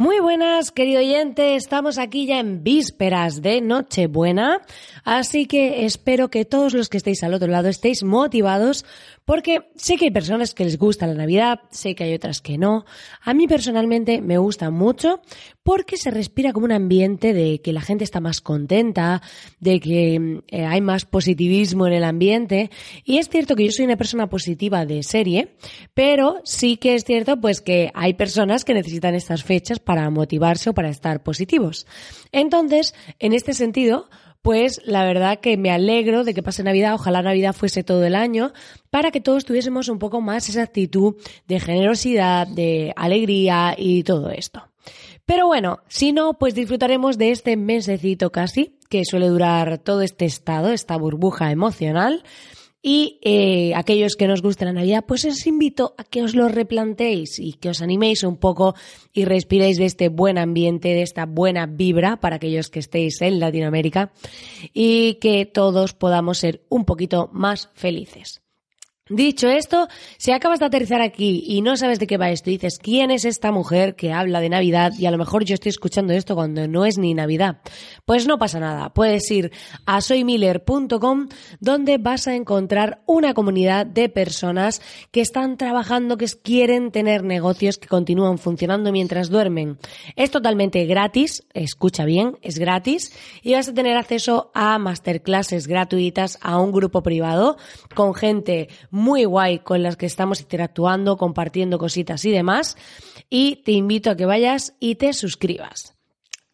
Muy buenas, querido oyente. Estamos aquí ya en vísperas de Nochebuena, así que espero que todos los que estéis al otro lado estéis motivados porque sé que hay personas que les gusta la Navidad, sé que hay otras que no. A mí personalmente me gusta mucho porque se respira como un ambiente de que la gente está más contenta, de que eh, hay más positivismo en el ambiente. Y es cierto que yo soy una persona positiva de serie, pero sí que es cierto pues que hay personas que necesitan estas fechas para motivarse o para estar positivos. Entonces, en este sentido, pues la verdad que me alegro de que pase Navidad, ojalá Navidad fuese todo el año, para que todos tuviésemos un poco más esa actitud de generosidad, de alegría y todo esto. Pero bueno, si no, pues disfrutaremos de este mesecito casi, que suele durar todo este estado, esta burbuja emocional, y eh, aquellos que nos guste la Navidad, pues os invito a que os lo replanteéis y que os animéis un poco y respiréis de este buen ambiente, de esta buena vibra para aquellos que estéis en Latinoamérica y que todos podamos ser un poquito más felices. Dicho esto, si acabas de aterrizar aquí y no sabes de qué va esto, dices, ¿quién es esta mujer que habla de Navidad? Y a lo mejor yo estoy escuchando esto cuando no es ni Navidad. Pues no pasa nada. Puedes ir a soymiller.com donde vas a encontrar una comunidad de personas que están trabajando, que quieren tener negocios que continúan funcionando mientras duermen. Es totalmente gratis, escucha bien, es gratis y vas a tener acceso a masterclasses gratuitas, a un grupo privado con gente guay con las que estamos interactuando, compartiendo cositas y demás. Y te invito a que vayas y te suscribas.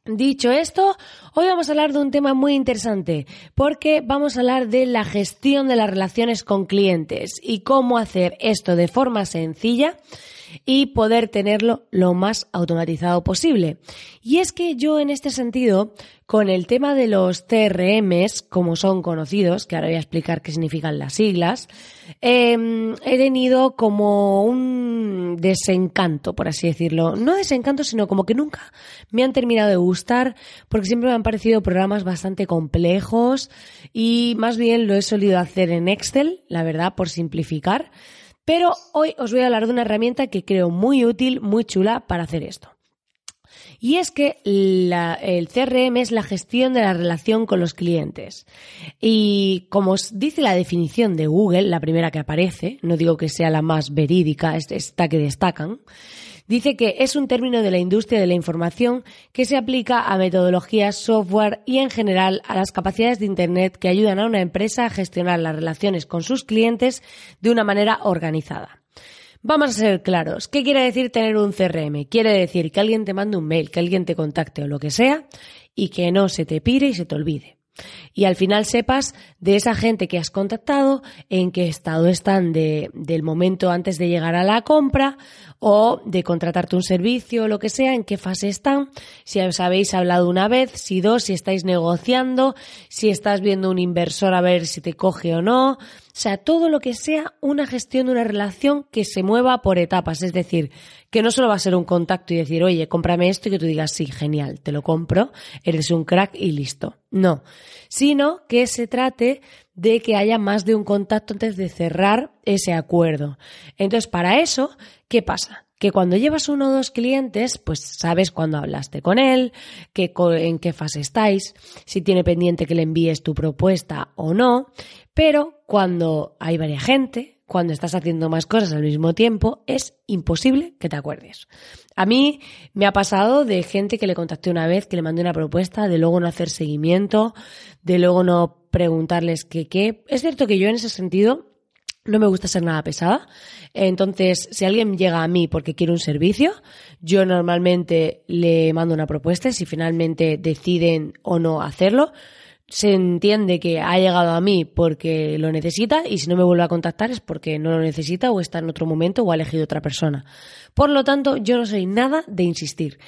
Dicho esto, hoy vamos a hablar de un tema muy interesante porque vamos a hablar de la gestión de las relaciones con clientes y cómo hacer esto de forma sencilla y poder tenerlo lo más automatizado posible. Y es que yo en este sentido, con el tema de los CRMs, como son conocidos, que ahora voy a explicar qué significan las siglas, em, he tenido como un desencanto, por así decirlo. No desencanto, sino como que nunca me han terminado de gustar, porque siempre me han parecido programas bastante complejos y más bien lo he solido hacer en Excel, la verdad, por simplificar. Pero hoy os voy a hablar de una herramienta que creo muy útil, muy chula para hacer esto. Y es que el CRM es la gestión de la relación con los clientes. Y como os dice la definición de Google, la primera que aparece, no digo que sea la más verídica, esta que destacan, Dice que es un término de la industria de la información que se aplica a metodologías, software y en general a las capacidades de Internet que ayudan a una empresa a gestionar las relaciones con sus clientes de una manera organizada. Vamos a ser claros. ¿Qué quiere decir tener un CRM? Quiere decir que alguien te mande un mail, que alguien te contacte o lo que sea y que no se te pire y se te olvide. Y al final sepas de esa gente que has contactado, en qué estado están de, del momento antes de llegar a la compra o de contratarte un servicio o lo que sea, en qué fase están, si os habéis hablado una vez, si dos, si estáis negociando, si estás viendo un inversor a ver si te coge o no. O sea, todo lo que sea una gestión de una relación que se mueva por etapas. Es decir, que no solo va a ser un contacto y decir, oye, cómprame esto y que tú digas, sí, genial, te lo compro, eres un crack y listo. No, sino que se trate de que haya más de un contacto antes de cerrar ese acuerdo. Entonces, para eso, ¿qué pasa? Que cuando llevas uno o dos clientes, pues sabes cuándo hablaste con él, que, en qué fase estáis, si tiene pendiente que le envíes tu propuesta o no, pero cuando hay varias gente, cuando estás haciendo más cosas al mismo tiempo, es imposible que te acuerdes. A mí me ha pasado de gente que le contacté una vez, que le mandé una propuesta, de luego no hacer seguimiento, de luego no preguntarles qué qué. Es cierto que yo en ese sentido no me gusta ser nada pesada. Entonces, si alguien llega a mí porque quiere un servicio, yo normalmente le mando una propuesta. Si finalmente deciden o no hacerlo, se entiende que ha llegado a mí porque lo necesita y si no me vuelve a contactar es porque no lo necesita o está en otro momento o ha elegido otra persona. Por lo tanto, yo no soy nada de insistir.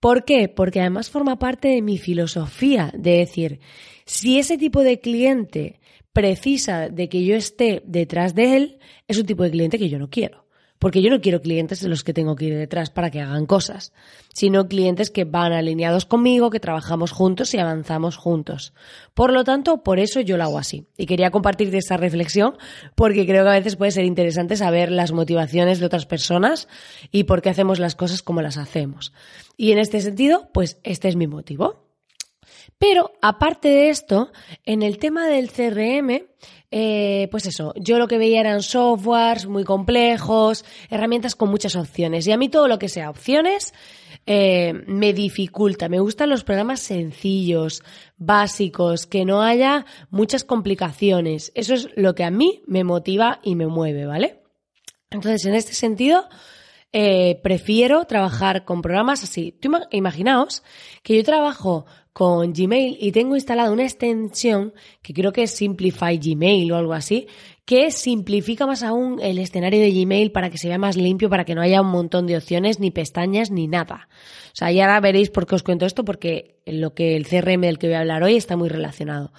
¿Por qué? Porque además forma parte de mi filosofía de decir, si ese tipo de cliente precisa de que yo esté detrás de él, es un tipo de cliente que yo no quiero. Porque yo no quiero clientes de los que tengo que ir detrás para que hagan cosas, sino clientes que van alineados conmigo, que trabajamos juntos y avanzamos juntos. Por lo tanto, por eso yo lo hago así. Y quería compartirte esta reflexión porque creo que a veces puede ser interesante saber las motivaciones de otras personas y por qué hacemos las cosas como las hacemos. Y en este sentido, pues este es mi motivo. Pero aparte de esto, en el tema del CRM, eh, pues eso, yo lo que veía eran softwares muy complejos, herramientas con muchas opciones. Y a mí todo lo que sea opciones eh, me dificulta. Me gustan los programas sencillos, básicos, que no haya muchas complicaciones. Eso es lo que a mí me motiva y me mueve, ¿vale? Entonces, en este sentido, eh, prefiero trabajar con programas así. imaginaos que yo trabajo con Gmail y tengo instalada una extensión que creo que es Simplify Gmail o algo así, que simplifica más aún el escenario de Gmail para que se vea más limpio, para que no haya un montón de opciones, ni pestañas, ni nada. O sea, y ahora veréis por qué os cuento esto, porque lo que el CRM del que voy a hablar hoy está muy relacionado.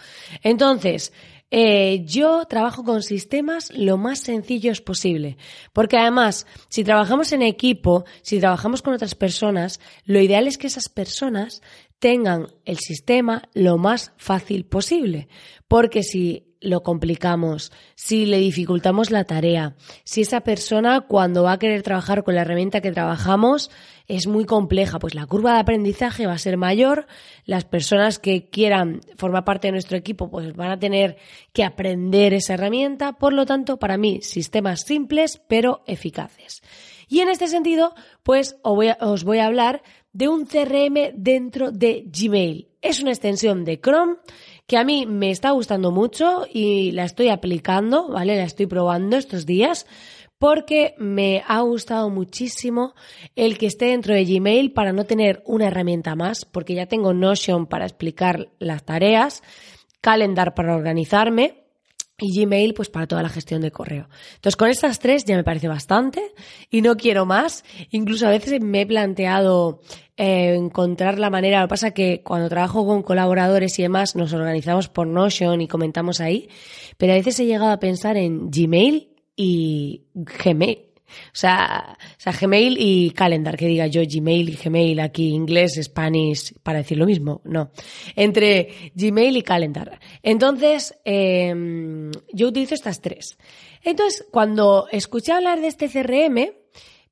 Entonces, eh, yo trabajo con sistemas lo más sencillos posible, porque además, si trabajamos en equipo, si trabajamos con otras personas, lo ideal es que esas personas tengan el sistema lo más fácil posible, porque si lo complicamos, si le dificultamos la tarea, si esa persona cuando va a querer trabajar con la herramienta que trabajamos es muy compleja, pues la curva de aprendizaje va a ser mayor, las personas que quieran formar parte de nuestro equipo pues van a tener que aprender esa herramienta, por lo tanto, para mí, sistemas simples pero eficaces. Y en este sentido, pues os voy a, hablar de un CRM dentro de Gmail. Es una extensión de Chrome que a mí me está gustando mucho y la estoy aplicando, ¿vale? La estoy probando estos días porque me ha gustado muchísimo el que esté dentro de Gmail para no tener una herramienta más, porque ya tengo Notion para explicar las tareas, Calendar para organizarme y Gmail pues para toda la gestión de correo. Entonces con estas tres ya me parece bastante y no quiero más. Incluso a veces me he planteado eh, encontrar la manera, lo que pasa que cuando trabajo con colaboradores y demás nos organizamos por Notion y comentamos ahí, pero a veces he llegado a pensar en Gmail y Gmail. O sea, o sea, Gmail y Calendar, que diga yo Gmail y Gmail aquí, inglés, Spanish, para decir lo mismo. No. Entre Gmail y Calendar. Entonces, em, yo utilizo estas tres. Entonces, cuando escuché hablar de este CRM,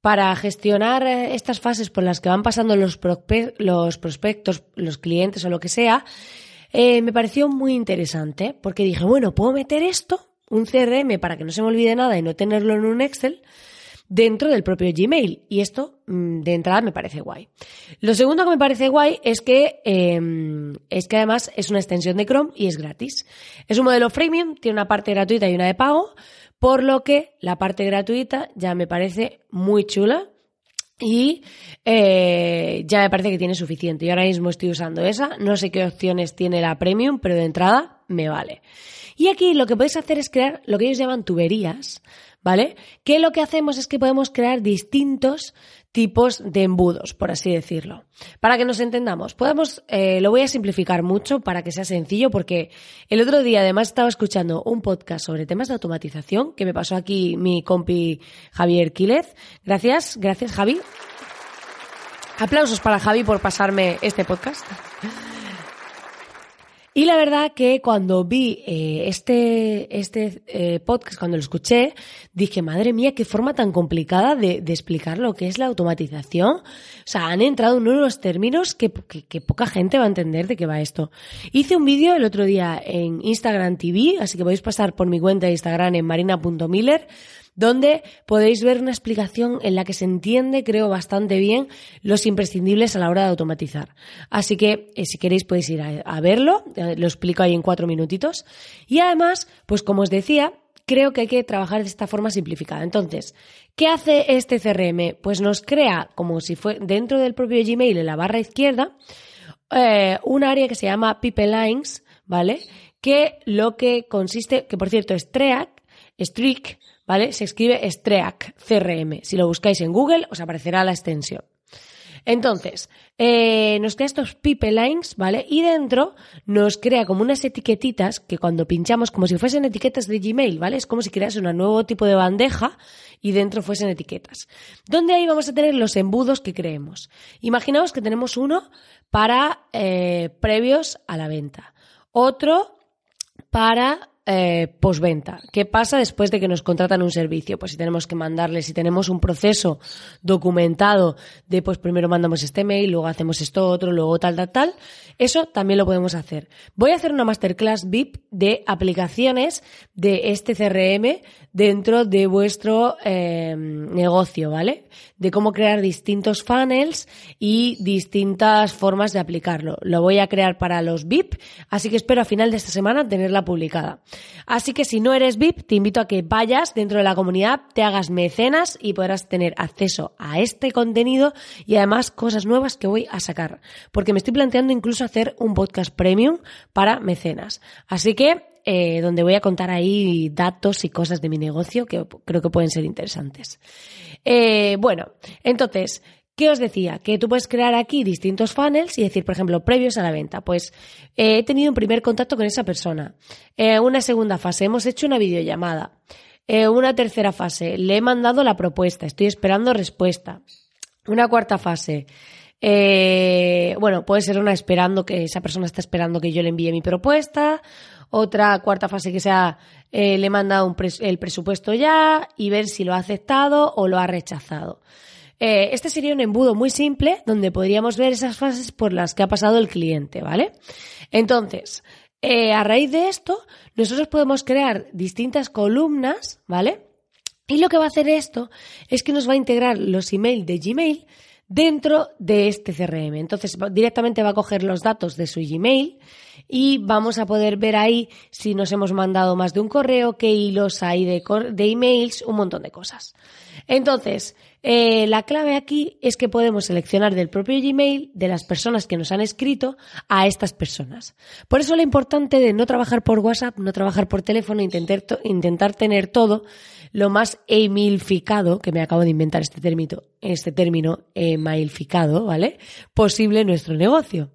para gestionar eh, estas fases por las que van pasando los, los prospectos, los clientes o lo que sea, eh, me pareció muy interesante porque dije, bueno, puedo meter esto, un CRM para que no se me olvide nada y no tenerlo en un Excel, dentro del propio Gmail. Y esto, mm, de entrada, me parece guay. Lo segundo que me parece guay es que, em, es que además es una extensión de Chrome y es gratis. Es un modelo freemium, tiene una parte gratuita y una de pago, por lo que la parte gratuita ya me parece muy chula. Y eh, ya me parece que tiene suficiente. Yo ahora mismo estoy usando esa. No sé qué opciones tiene la premium, pero de entrada me vale. Y aquí lo que podéis hacer es crear lo que ellos llaman tuberías, ¿vale? Que lo que hacemos es que podemos crear distintos tipos de embudos, por así decirlo. Para que nos entendamos, podemos, eh, lo voy a simplificar mucho para que sea sencillo, porque el otro día además estaba escuchando un podcast sobre temas de automatización que me pasó aquí mi compi Javier Quílez. Gracias, gracias Javi. Aplausos para Javi por pasarme este podcast. Y la verdad que cuando vi eh, este, este eh, podcast, cuando lo escuché, dije, madre mía, qué forma tan complicada de, explicar lo que es la automatización. O sea, han entrado en unos términos que, que, que poca gente va a entender de qué va esto. Hice un vídeo el otro día en Instagram TV, así que podéis pasar por mi cuenta de Instagram en marina.miller donde podéis ver una explicación en la que se entiende, creo, bastante bien los imprescindibles a la hora de automatizar. Así que, eh, si queréis, podéis ir a, verlo, eh, lo explico ahí en cuatro minutitos. Y además, pues como os decía, creo que hay que trabajar de esta forma simplificada. Entonces, ¿qué hace este CRM? Pues nos crea, como si fue dentro del propio Gmail, en la barra izquierda, eh, un área que se llama People Lines, ¿vale? Que lo que consiste, que por cierto es Streak, Streak, ¿vale? Se escribe Streak, CRM. Si lo buscáis en Google, os aparecerá la extensión. Entonces, eh, nos crea estos pipelines, ¿vale? Y dentro nos crea como unas etiquetitas que cuando pinchamos, como si fuesen etiquetas de Gmail, ¿vale? Es como si crease un nuevo tipo de bandeja y dentro fuesen etiquetas. Donde ahí vamos a tener los embudos que creemos. Imaginaos que tenemos uno para eh, previos a la venta, otro para eh, postventa. ¿Qué pasa después de que nos contratan un servicio? Pues si tenemos que mandarle, si tenemos un proceso documentado de pues primero mandamos este mail, luego hacemos esto otro, luego tal, tal, tal, eso también lo podemos hacer. Voy a hacer una masterclass VIP de aplicaciones de este CRM dentro de vuestro eh, negocio, ¿vale? De cómo crear distintos funnels y distintas formas de aplicarlo. Lo voy a crear para los VIP, así que espero a final de esta semana tenerla publicada. Así que si no eres VIP, te invito a que vayas dentro de la comunidad, te hagas mecenas y podrás tener acceso a este contenido y además cosas nuevas que voy a sacar. Porque me estoy planteando incluso hacer un podcast premium para mecenas. Así que eh, donde voy a contar ahí datos y cosas de mi negocio que creo que pueden ser interesantes. Eh, bueno, entonces, ¿Qué os decía? Que tú puedes crear aquí distintos funnels y decir, por ejemplo, previos a la venta. Pues eh, he tenido un primer contacto con esa persona. Una segunda fase, hemos hecho una videollamada. Una tercera fase, le he mandado la propuesta, estoy esperando respuesta. Una cuarta fase, bueno, puede ser una esperando que esa persona está esperando que yo le envíe mi propuesta. Otra cuarta fase que sea, le he mandado el presupuesto ya y ver si lo ha aceptado o lo ha rechazado. Eh, este sería un embudo muy simple donde podríamos ver esas fases por las que ha pasado el cliente, ¿vale? Entonces, eh, a raíz de esto, nosotros podemos crear distintas columnas, ¿vale? Y lo que va a hacer esto es que nos va a integrar los emails de Gmail dentro de este CRM. Entonces, directamente va a coger los datos de su Gmail y vamos a poder ver ahí si nos hemos mandado más de un correo, qué hilos hay de, de emails, un montón de cosas. Entonces, eh, la clave aquí es que podemos seleccionar del propio Gmail de las personas que nos han escrito a estas personas. Por eso lo importante de no trabajar por WhatsApp, no trabajar por teléfono, intentar, intentar tener todo lo más emailficado, que me acabo de inventar este término, este término emailficado, ¿vale? Posible en nuestro negocio.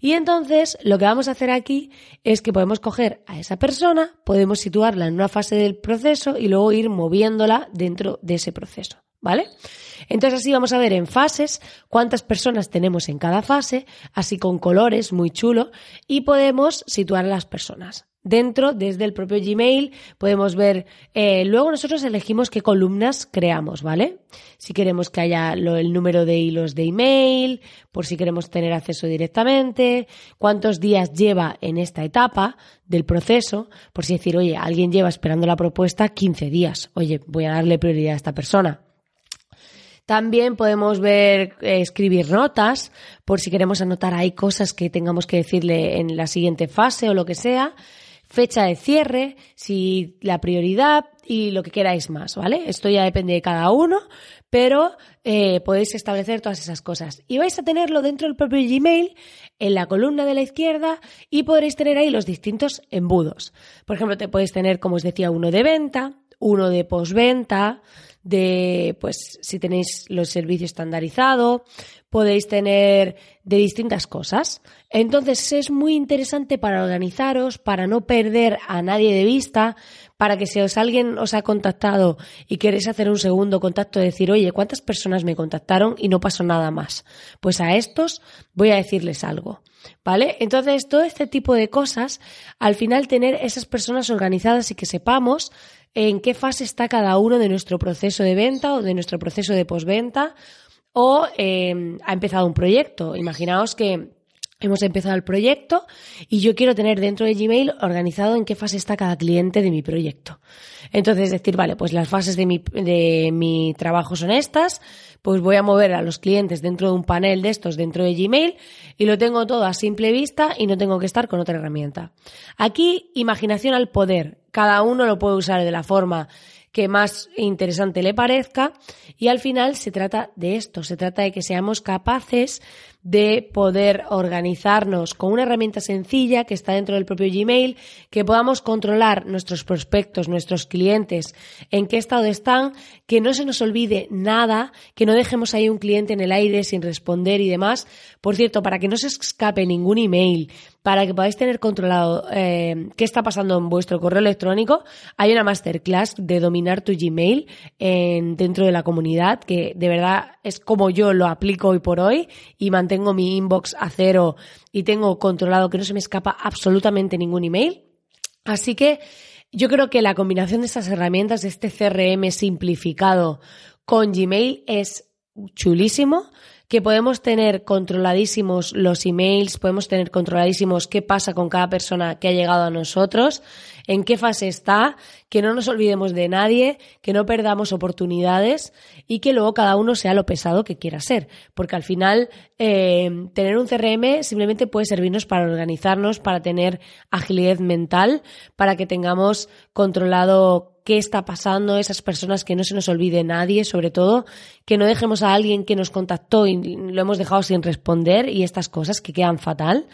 Y entonces lo que vamos a hacer aquí es que podemos coger a esa persona, podemos situarla en una fase del proceso y luego ir moviéndola dentro de ese proceso. ¿vale? Entonces así vamos a ver en fases cuántas personas tenemos en cada fase, así con colores muy chulo, y podemos situar a las personas. Dentro, desde el propio Gmail, podemos ver, eh, luego nosotros elegimos qué columnas creamos, ¿vale? Si queremos que haya el número de hilos de email, por si queremos tener acceso directamente, cuántos días lleva en esta etapa del proceso, por si decir, oye, alguien lleva esperando la propuesta 15 días, oye, voy a darle prioridad a esta persona. También podemos ver, eh, escribir notas, por si queremos anotar ahí cosas que tengamos que decirle en la siguiente fase o lo que sea. Fecha de cierre, si la prioridad y lo que queráis más, ¿vale? Esto ya depende de cada uno, pero eh, podéis establecer todas esas cosas. Y vais a tenerlo dentro del propio Gmail, en la columna de la izquierda, y podréis tener ahí los distintos embudos. Por ejemplo, te podéis tener, como os decía, uno de venta, uno de postventa, de, pues, si tenéis los servicios estandarizados, podéis tener de distintas cosas. Entonces es muy interesante para organizaros, para no perder a nadie de vista, para que si os alguien os ha contactado y queréis hacer un segundo contacto, decir, oye, ¿cuántas personas me contactaron y no pasó nada más? Pues a estos voy a decirles algo. ¿Vale? Entonces, todo este tipo de cosas, al final tener esas personas organizadas y que sepamos en qué fase está cada uno de nuestro proceso de venta o de nuestro proceso de postventa o eh, ha empezado un proyecto. Imaginaos que hemos empezado el proyecto y yo quiero tener dentro de Gmail organizado en qué fase está cada cliente de mi proyecto. Entonces decir, vale, pues las fases de mi, de mi trabajo son estas, pues voy a mover a los clientes dentro de un panel de estos dentro de Gmail y lo tengo todo a simple vista y no tengo que estar con otra herramienta. Aquí, imaginación al poder. Cada uno lo puede usar de la forma que más interesante le parezca y al final se trata de esto, se trata de que seamos capaces de poder organizarnos con una herramienta sencilla que está dentro del propio Gmail, que podamos controlar nuestros prospectos, nuestros clientes, en qué estado están, que no se nos olvide nada, que no dejemos ahí un cliente en el aire sin responder y demás. Por cierto, para que no se escape ningún email, para que podáis tener controlado eh, qué está pasando en vuestro correo electrónico, hay una masterclass de dominar tu Gmail en, dentro de la comunidad, que de verdad es como yo lo aplico hoy por hoy y mantengo mi inbox a cero y tengo controlado que no se me escapa absolutamente ningún email. Así que yo creo que la combinación de estas herramientas, de este CRM simplificado con Gmail es chulísimo que podemos tener controladísimos los emails, podemos tener controladísimos qué pasa con cada persona que ha llegado a nosotros, en qué fase está, que no nos olvidemos de nadie, que no perdamos oportunidades y que luego cada uno sea lo pesado que quiera ser. Porque al final eh, tener un CRM simplemente puede servirnos para organizarnos, para tener agilidad mental, para que tengamos controlado qué está pasando, esas personas que no se nos olvide nadie, sobre todo, que no dejemos a alguien que nos contactó y lo hemos dejado sin responder y estas cosas que quedan fatal.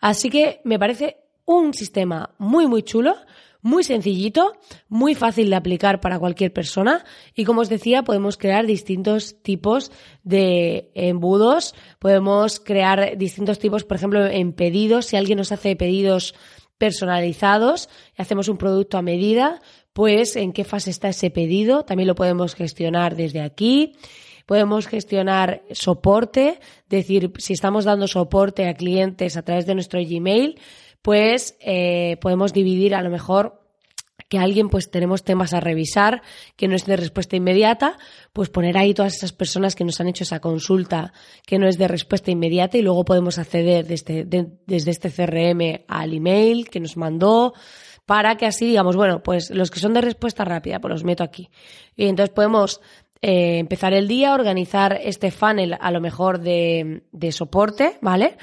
Así que me parece un sistema muy, muy chulo, muy sencillito, muy fácil de aplicar para cualquier persona y como os decía podemos crear distintos tipos de embudos, podemos crear distintos tipos, por ejemplo, en pedidos, si alguien nos hace pedidos personalizados y hacemos un producto a medida, pues en qué fase está ese pedido, también lo podemos gestionar desde aquí. Podemos gestionar soporte, decir, si estamos dando soporte a clientes a través de nuestro Gmail, pues eh, podemos dividir a lo mejor que alguien pues tenemos temas a revisar que no es de respuesta inmediata, pues poner ahí todas esas personas que nos han hecho esa consulta que no es de respuesta inmediata y luego podemos acceder desde, desde este CRM al email que nos mandó, para que así digamos, bueno, pues los que son de respuesta rápida, pues los meto aquí. Y entonces podemos eh, empezar el día, organizar este funnel a lo mejor de, de soporte, ¿vale?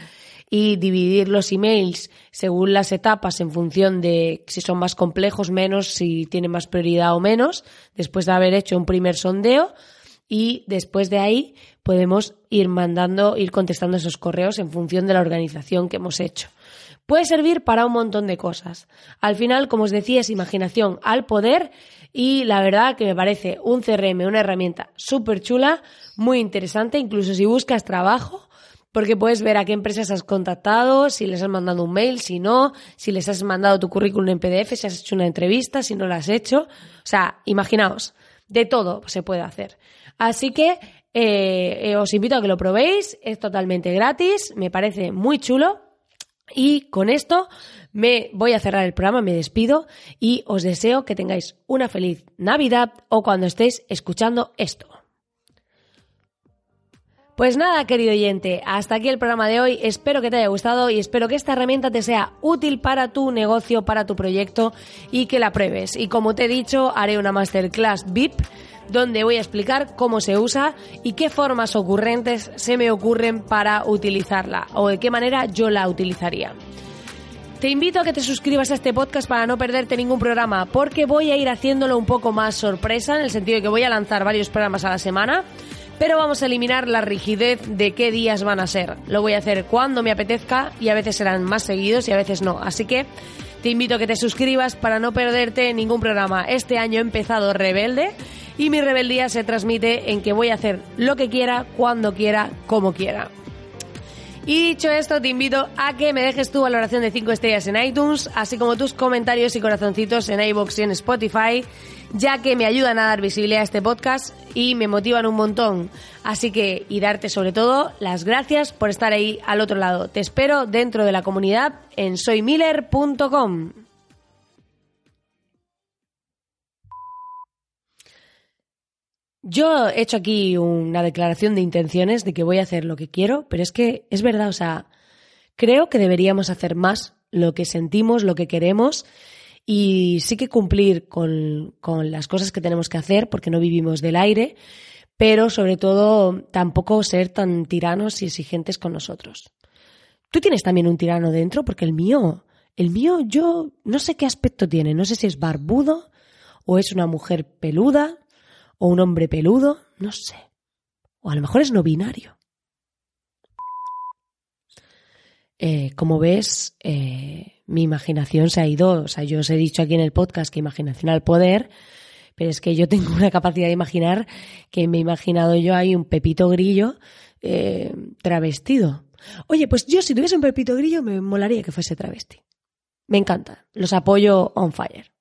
Y dividir los emails según las etapas en función de si son más complejos, menos, si tienen más prioridad o menos, después de haber hecho un primer sondeo y después de ahí podemos ir mandando, ir contestando esos correos en función de la organización que hemos hecho. Puede servir para un montón de cosas. Al final, como os decía, es imaginación al poder y la verdad que me parece un CRM, una herramienta súper chula, muy interesante, incluso si buscas trabajo, porque puedes ver a qué empresas has contactado, si les has mandado un mail, si no, si les has mandado tu currículum en PDF, si has hecho una entrevista, si no la has hecho. O sea, imaginaos, de todo se puede hacer. Así que eh, os invito a que lo probéis, es totalmente gratis, me parece muy chulo y con esto me voy a cerrar el programa, me despido y os deseo que tengáis una feliz Navidad o cuando estéis escuchando esto. Pues nada, querido oyente, hasta aquí el programa de hoy. Espero que te haya gustado y espero que esta herramienta te sea útil para tu negocio, para tu proyecto y que la pruebes. Y como te he dicho, haré una masterclass VIP donde voy a explicar cómo se usa y qué formas ocurrentes se me ocurren para utilizarla o de qué manera yo la utilizaría. Te invito a que te suscribas a este podcast para no perderte ningún programa, porque voy a ir haciéndolo un poco más sorpresa, en el sentido de que voy a lanzar varios programas a la semana, pero vamos a eliminar la rigidez de qué días van a ser. Lo voy a hacer cuando me apetezca y a veces serán más seguidos y a veces no. Así que te invito a que te suscribas para no perderte ningún programa. Este año he empezado rebelde y mi rebeldía se transmite en que voy a hacer lo que quiera, cuando quiera, como quiera. Y dicho esto, te invito a que me dejes tu valoración de 5 estrellas en iTunes, así como tus comentarios y corazoncitos en iVoox y en Spotify, ya que me ayudan a dar visibilidad a este podcast y me motivan un montón. Así que, y darte sobre todo las gracias por estar ahí al otro lado. Te espero dentro de la comunidad en soymiller.com. Yo he hecho aquí una declaración de intenciones de que voy a hacer lo que quiero, pero es que es verdad, o sea, creo que deberíamos hacer más lo que sentimos, lo que queremos y sí que cumplir con, con las cosas que tenemos que hacer porque no vivimos del aire, pero sobre todo tampoco ser tan tiranos y exigentes con nosotros. Tú tienes también un tirano dentro porque el mío, el mío yo no sé qué aspecto tiene, no sé si es barbudo o es una mujer peluda o un hombre peludo, no sé. O a lo mejor es no binario. Eh, como ves, eh, mi imaginación se ha ido. O sea, yo os he dicho aquí en el podcast que imaginación al poder, pero es que yo tengo una capacidad de imaginar que me he imaginado yo ahí un pepito grillo eh, travestido. Oye, pues yo si tuviese un pepito grillo me molaría que fuese travesti. Me encanta. Los apoyo on fire.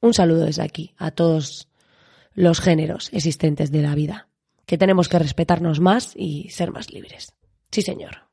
Un saludo desde aquí a todos los géneros existentes de la vida, que tenemos que respetarnos más y ser más libres. Sí, señor.